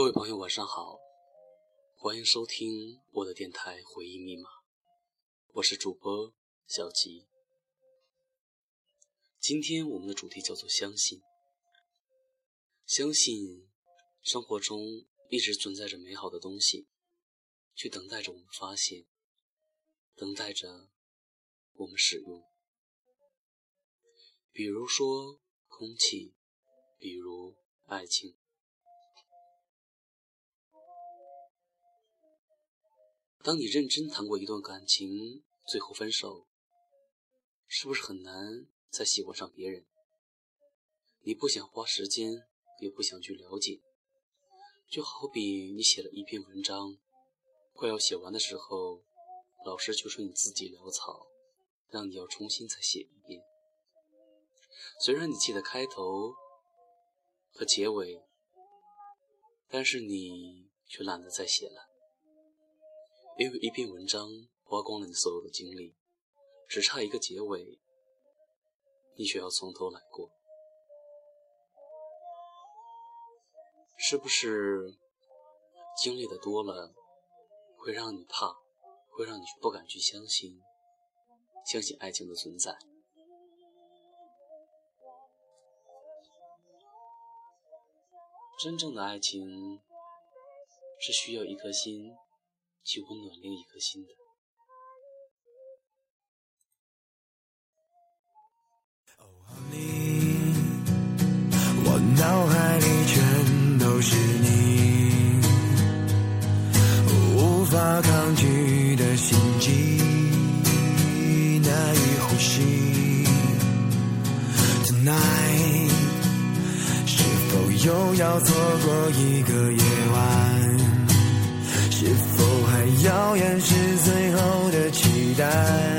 各位朋友，晚上好，欢迎收听我的电台回忆密码，我是主播小吉。今天我们的主题叫做相信，相信生活中一直存在着美好的东西，去等待着我们发现，等待着我们使用。比如说空气，比如爱情。当你认真谈过一段感情，最后分手，是不是很难再喜欢上别人？你不想花时间，也不想去了解，就好比你写了一篇文章，快要写完的时候，老师却说你字迹潦草，让你要重新再写一遍。虽然你记得开头和结尾，但是你却懒得再写了。因为一篇文章花光了你所有的精力，只差一个结尾，你却要从头来过，是不是经历的多了，会让你怕，会让你不敢去相信，相信爱情的存在？真正的爱情是需要一颗心。去温暖另一颗心的。你，我脑海里全都是你，无法抗拒的心悸，难以呼吸。Tonight，是否又要错过一个夜晚？是否？谣言是最后的期待。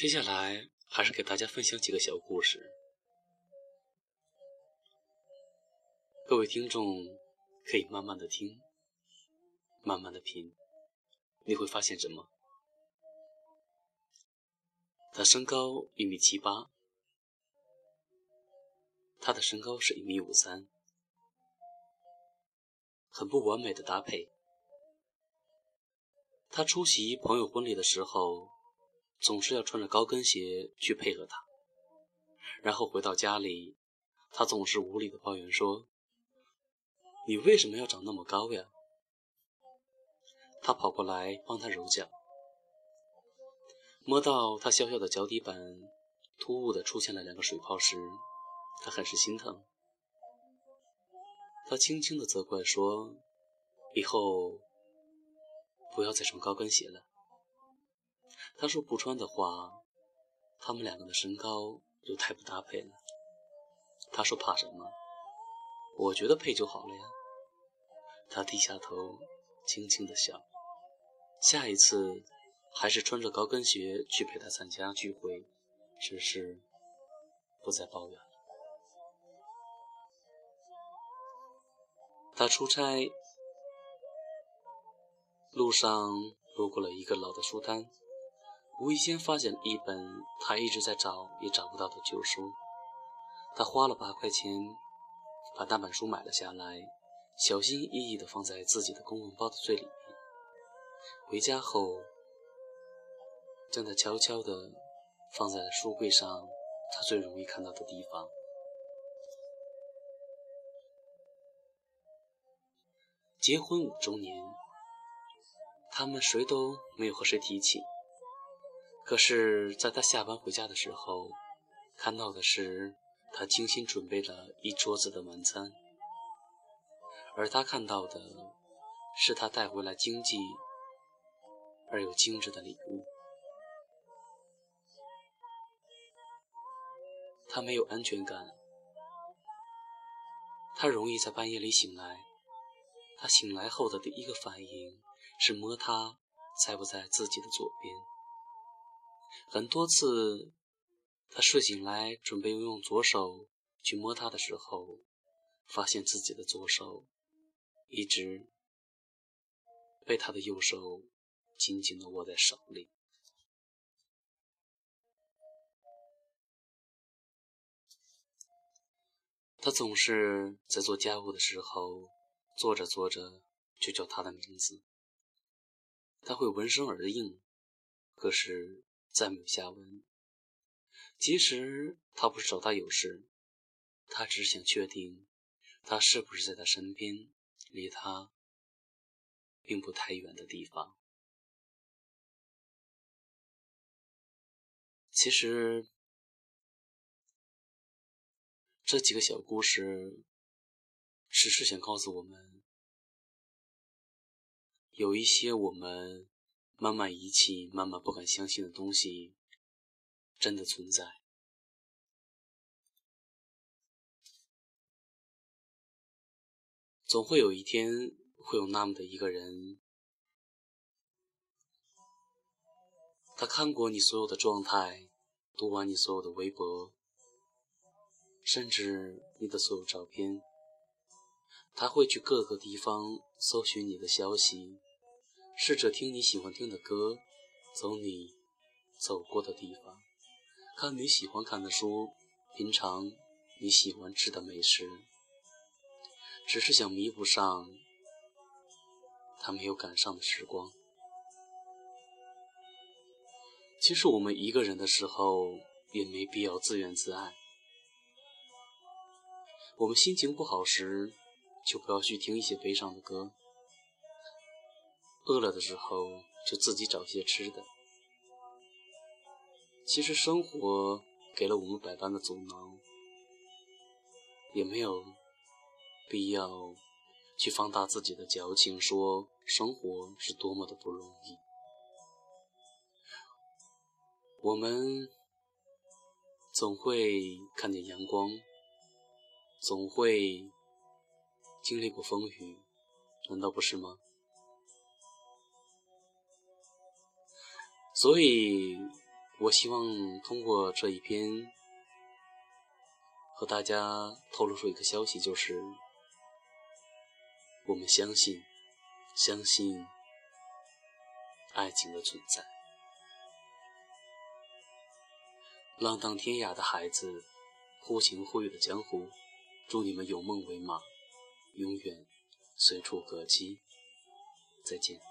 接下来还是给大家分享几个小故事，各位听众可以慢慢的听，慢慢的品，你会发现什么？他身高一米七八，他的身高是一米五三，很不完美的搭配。他出席朋友婚礼的时候。总是要穿着高跟鞋去配合他，然后回到家里，他总是无理的抱怨说：“你为什么要长那么高呀？”他跑过来帮他揉脚，摸到他小小的脚底板突兀的出现了两个水泡时，他很是心疼。他轻轻的责怪说：“以后不要再穿高跟鞋了。”他说不穿的话，他们两个的身高就太不搭配了。他说怕什么？我觉得配就好了呀。他低下头，轻轻的笑。下一次还是穿着高跟鞋去陪他参加聚会，只是不再抱怨了。他出差路上路过了一个老的书摊。无意间发现了一本他一直在找也找不到的旧书，他花了八块钱把那本书买了下来，小心翼翼地放在自己的公文包的最里面。回家后，将它悄悄地放在了书柜上他最容易看到的地方。结婚五周年，他们谁都没有和谁提起。可是，在他下班回家的时候，看到的是他精心准备了一桌子的晚餐，而他看到的是他带回来经济而又精致的礼物。他没有安全感，他容易在半夜里醒来。他醒来后的第一个反应是摸他在不在自己的左边。很多次，他睡醒来准备用左手去摸他的时候，发现自己的左手一直被他的右手紧紧地握在手里。他总是在做家务的时候，做着做着就叫他的名字。他会闻声而应，可是。再没有下文。其实他不是找他有事，他只想确定他是不是在他身边，离他并不太远的地方。其实这几个小故事，只是想告诉我们，有一些我们。慢慢遗弃，慢慢不敢相信的东西，真的存在。总会有一天，会有那么的一个人，他看过你所有的状态，读完你所有的微博，甚至你的所有照片，他会去各个地方搜寻你的消息。试着听你喜欢听的歌，走你走过的地方，看你喜欢看的书，品尝你喜欢吃的美食，只是想弥补上他没有赶上的时光。其实我们一个人的时候，也没必要自怨自艾。我们心情不好时，就不要去听一些悲伤的歌。饿了的时候，就自己找些吃的。其实生活给了我们百般的阻挠，也没有必要去放大自己的矫情，说生活是多么的不容易。我们总会看见阳光，总会经历过风雨，难道不是吗？所以，我希望通过这一篇，和大家透露出一个消息，就是我们相信，相信爱情的存在。浪荡天涯的孩子，忽晴忽雨的江湖，祝你们有梦为马，永远随处可栖。再见。